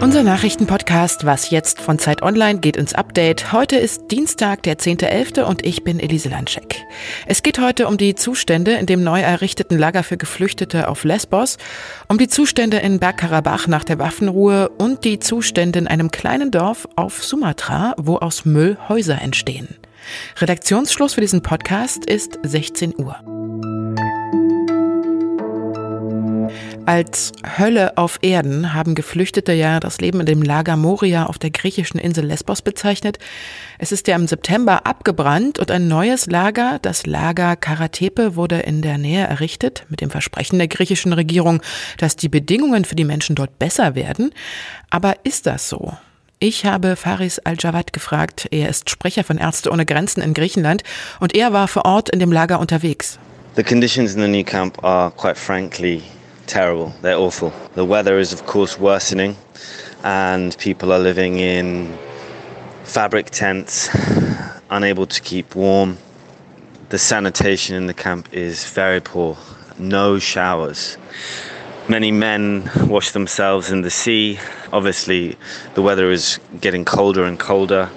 Unser Nachrichtenpodcast Was jetzt von Zeit Online geht ins Update. Heute ist Dienstag, der 10.11. und ich bin Elise Landscheck. Es geht heute um die Zustände in dem neu errichteten Lager für Geflüchtete auf Lesbos, um die Zustände in Bergkarabach nach der Waffenruhe und die Zustände in einem kleinen Dorf auf Sumatra, wo aus Müll Häuser entstehen. Redaktionsschluss für diesen Podcast ist 16 Uhr. Als Hölle auf Erden haben Geflüchtete ja das Leben in dem Lager Moria auf der griechischen Insel Lesbos bezeichnet. Es ist ja im September abgebrannt und ein neues Lager, das Lager Karatepe, wurde in der Nähe errichtet, mit dem Versprechen der griechischen Regierung, dass die Bedingungen für die Menschen dort besser werden. Aber ist das so? Ich habe Faris Al-Jawad gefragt. Er ist Sprecher von Ärzte ohne Grenzen in Griechenland und er war vor Ort in dem Lager unterwegs. The conditions in the new camp are quite frankly terrible. They're awful. The weather is, of course, worsening, and people are living in fabric tents, unable to keep warm. The sanitation in the camp is very poor. No showers. Many men wash themselves in the sea. Obviously, the weather is getting colder and colder.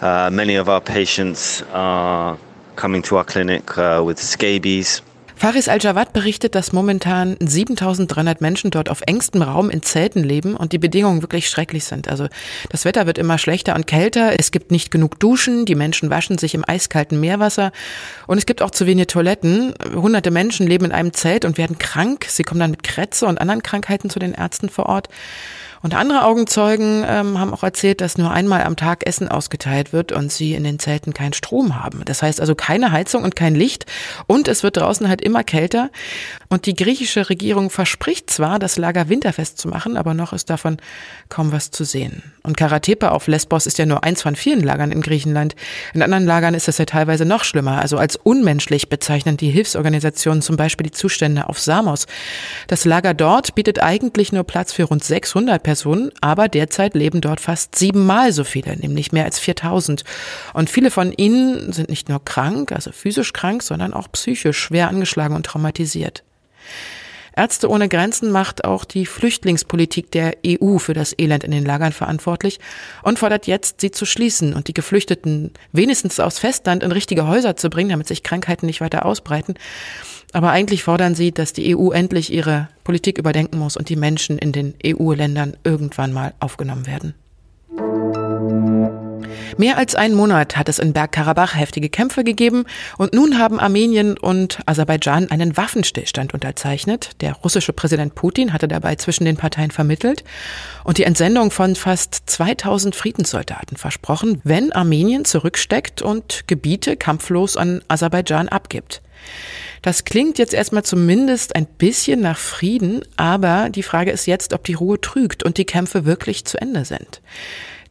Uh, many of our patients are coming to our clinic uh, with scabies. Faris Al-Jawad berichtet, dass momentan 7300 Menschen dort auf engstem Raum in Zelten leben und die Bedingungen wirklich schrecklich sind. Also das Wetter wird immer schlechter und kälter, es gibt nicht genug Duschen, die Menschen waschen sich im eiskalten Meerwasser und es gibt auch zu wenige Toiletten. Hunderte Menschen leben in einem Zelt und werden krank. Sie kommen dann mit Krätze und anderen Krankheiten zu den Ärzten vor Ort. Und andere Augenzeugen ähm, haben auch erzählt, dass nur einmal am Tag Essen ausgeteilt wird und sie in den Zelten keinen Strom haben. Das heißt also keine Heizung und kein Licht und es wird draußen halt immer kälter. Und die griechische Regierung verspricht zwar, das Lager winterfest zu machen, aber noch ist davon kaum was zu sehen. Und Karatepe auf Lesbos ist ja nur eins von vielen Lagern in Griechenland. In anderen Lagern ist es ja teilweise noch schlimmer. Also als unmenschlich bezeichnen die Hilfsorganisationen zum Beispiel die Zustände auf Samos. Das Lager dort bietet eigentlich nur Platz für rund 600 Personen Personen, aber derzeit leben dort fast siebenmal so viele, nämlich mehr als 4000. Und viele von ihnen sind nicht nur krank, also physisch krank, sondern auch psychisch schwer angeschlagen und traumatisiert. Ärzte ohne Grenzen macht auch die Flüchtlingspolitik der EU für das Elend in den Lagern verantwortlich und fordert jetzt, sie zu schließen und die Geflüchteten wenigstens aufs Festland in richtige Häuser zu bringen, damit sich Krankheiten nicht weiter ausbreiten. Aber eigentlich fordern sie, dass die EU endlich ihre Politik überdenken muss und die Menschen in den EU-Ländern irgendwann mal aufgenommen werden. Mehr als einen Monat hat es in Bergkarabach heftige Kämpfe gegeben und nun haben Armenien und Aserbaidschan einen Waffenstillstand unterzeichnet. Der russische Präsident Putin hatte dabei zwischen den Parteien vermittelt und die Entsendung von fast 2000 Friedenssoldaten versprochen, wenn Armenien zurücksteckt und Gebiete kampflos an Aserbaidschan abgibt. Das klingt jetzt erstmal zumindest ein bisschen nach Frieden, aber die Frage ist jetzt, ob die Ruhe trügt und die Kämpfe wirklich zu Ende sind.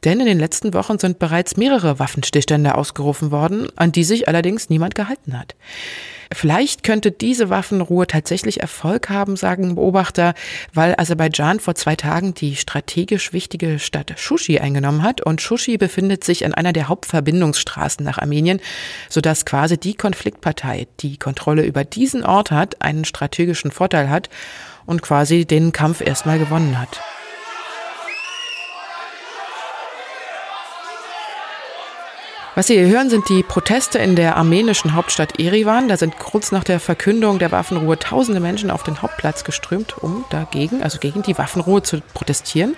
Denn in den letzten Wochen sind bereits mehrere Waffenstillstände ausgerufen worden, an die sich allerdings niemand gehalten hat. Vielleicht könnte diese Waffenruhe tatsächlich Erfolg haben, sagen Beobachter, weil Aserbaidschan vor zwei Tagen die strategisch wichtige Stadt Shushi eingenommen hat und Shushi befindet sich an einer der Hauptverbindungsstraßen nach Armenien, sodass quasi die Konfliktpartei, die Kontrolle über diesen Ort hat, einen strategischen Vorteil hat und quasi den Kampf erstmal gewonnen hat. Was Sie hier hören, sind die Proteste in der armenischen Hauptstadt Erivan. Da sind kurz nach der Verkündung der Waffenruhe tausende Menschen auf den Hauptplatz geströmt, um dagegen, also gegen die Waffenruhe zu protestieren.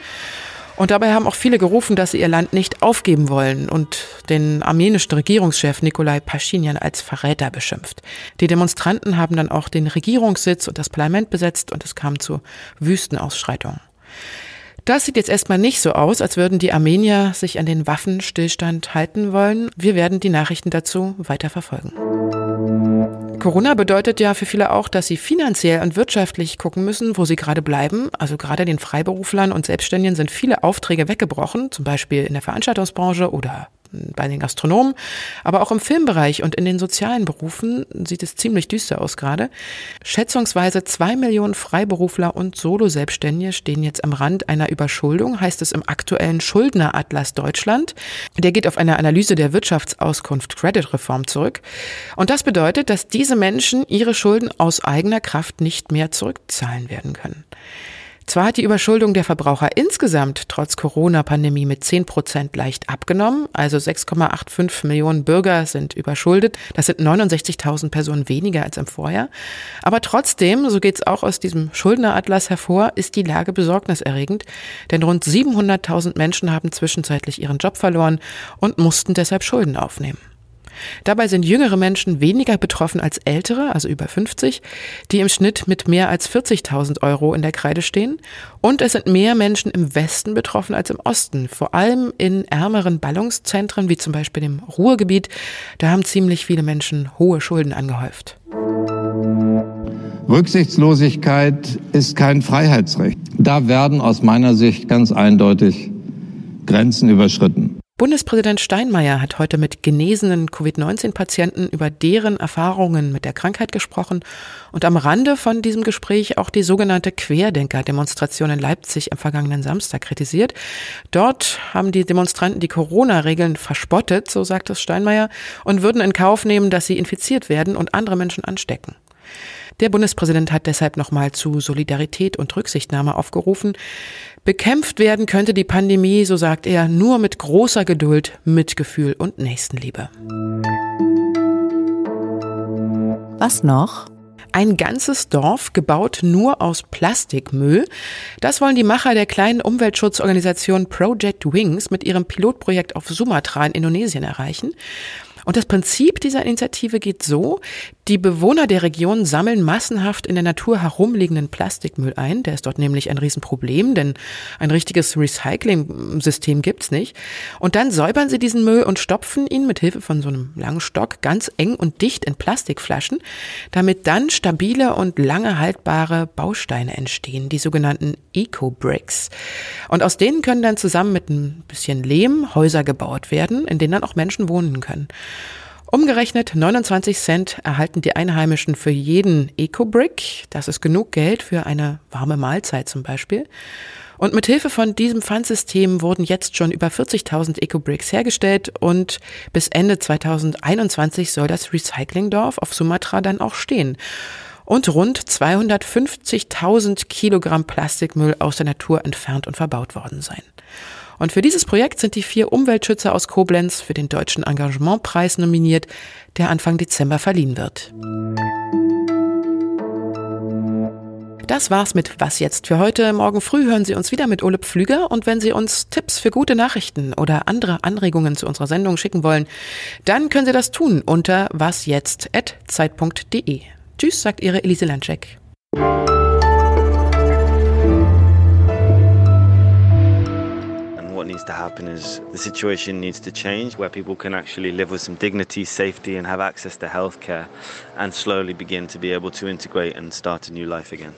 Und dabei haben auch viele gerufen, dass sie ihr Land nicht aufgeben wollen und den armenischen Regierungschef Nikolai Pashinyan als Verräter beschimpft. Die Demonstranten haben dann auch den Regierungssitz und das Parlament besetzt und es kam zu Wüstenausschreitungen. Das sieht jetzt erstmal nicht so aus, als würden die Armenier sich an den Waffenstillstand halten wollen. Wir werden die Nachrichten dazu weiter verfolgen. Corona bedeutet ja für viele auch, dass sie finanziell und wirtschaftlich gucken müssen, wo sie gerade bleiben. Also gerade den Freiberuflern und Selbstständigen sind viele Aufträge weggebrochen, zum Beispiel in der Veranstaltungsbranche oder bei den Gastronomen, aber auch im Filmbereich und in den sozialen Berufen sieht es ziemlich düster aus gerade. Schätzungsweise zwei Millionen Freiberufler und Solo-Selbstständige stehen jetzt am Rand einer Überschuldung, heißt es im aktuellen Schuldneratlas Deutschland. Der geht auf eine Analyse der Wirtschaftsauskunft Credit Reform zurück. Und das bedeutet, dass diese Menschen ihre Schulden aus eigener Kraft nicht mehr zurückzahlen werden können. Zwar hat die Überschuldung der Verbraucher insgesamt trotz Corona-Pandemie mit 10 Prozent leicht abgenommen, also 6,85 Millionen Bürger sind überschuldet. Das sind 69.000 Personen weniger als im Vorjahr. Aber trotzdem, so geht es auch aus diesem Schuldneratlas hervor, ist die Lage besorgniserregend, denn rund 700.000 Menschen haben zwischenzeitlich ihren Job verloren und mussten deshalb Schulden aufnehmen. Dabei sind jüngere Menschen weniger betroffen als ältere, also über 50, die im Schnitt mit mehr als 40.000 Euro in der Kreide stehen. Und es sind mehr Menschen im Westen betroffen als im Osten, vor allem in ärmeren Ballungszentren wie zum Beispiel dem Ruhrgebiet. Da haben ziemlich viele Menschen hohe Schulden angehäuft. Rücksichtslosigkeit ist kein Freiheitsrecht. Da werden aus meiner Sicht ganz eindeutig Grenzen überschritten. Bundespräsident Steinmeier hat heute mit genesenen Covid-19-Patienten über deren Erfahrungen mit der Krankheit gesprochen und am Rande von diesem Gespräch auch die sogenannte Querdenker-Demonstration in Leipzig am vergangenen Samstag kritisiert. Dort haben die Demonstranten die Corona-Regeln verspottet, so sagt es Steinmeier, und würden in Kauf nehmen, dass sie infiziert werden und andere Menschen anstecken. Der Bundespräsident hat deshalb nochmal zu Solidarität und Rücksichtnahme aufgerufen. Bekämpft werden könnte die Pandemie, so sagt er, nur mit großer Geduld, Mitgefühl und Nächstenliebe. Was noch? Ein ganzes Dorf gebaut nur aus Plastikmüll. Das wollen die Macher der kleinen Umweltschutzorganisation Project Wings mit ihrem Pilotprojekt auf Sumatra in Indonesien erreichen. Und das Prinzip dieser Initiative geht so, die Bewohner der Region sammeln massenhaft in der Natur herumliegenden Plastikmüll ein. Der ist dort nämlich ein Riesenproblem, denn ein richtiges Recycling-System gibt's nicht. Und dann säubern sie diesen Müll und stopfen ihn mit Hilfe von so einem langen Stock ganz eng und dicht in Plastikflaschen, damit dann stabile und lange haltbare Bausteine entstehen, die sogenannten Eco-Bricks. Und aus denen können dann zusammen mit ein bisschen Lehm Häuser gebaut werden, in denen dann auch Menschen wohnen können. Umgerechnet 29 Cent erhalten die Einheimischen für jeden Eco-Brick. Das ist genug Geld für eine warme Mahlzeit zum Beispiel. Und mit Hilfe von diesem Pfandsystem wurden jetzt schon über 40.000 Eco-Bricks hergestellt und bis Ende 2021 soll das Recyclingdorf auf Sumatra dann auch stehen. Und rund 250.000 Kilogramm Plastikmüll aus der Natur entfernt und verbaut worden sein. Und für dieses Projekt sind die vier Umweltschützer aus Koblenz für den Deutschen Engagementpreis nominiert, der Anfang Dezember verliehen wird. Das war's mit Was jetzt für heute. Morgen früh hören Sie uns wieder mit Ole Pflüger und wenn Sie uns Tipps für gute Nachrichten oder andere Anregungen zu unserer Sendung schicken wollen, dann können Sie das tun unter wasjetzt@zeit.de. Tschüss, sagt Ihre Elise Landcheck. needs to happen is the situation needs to change where people can actually live with some dignity, safety, and have access to healthcare and slowly begin to be able to integrate and start a new life again.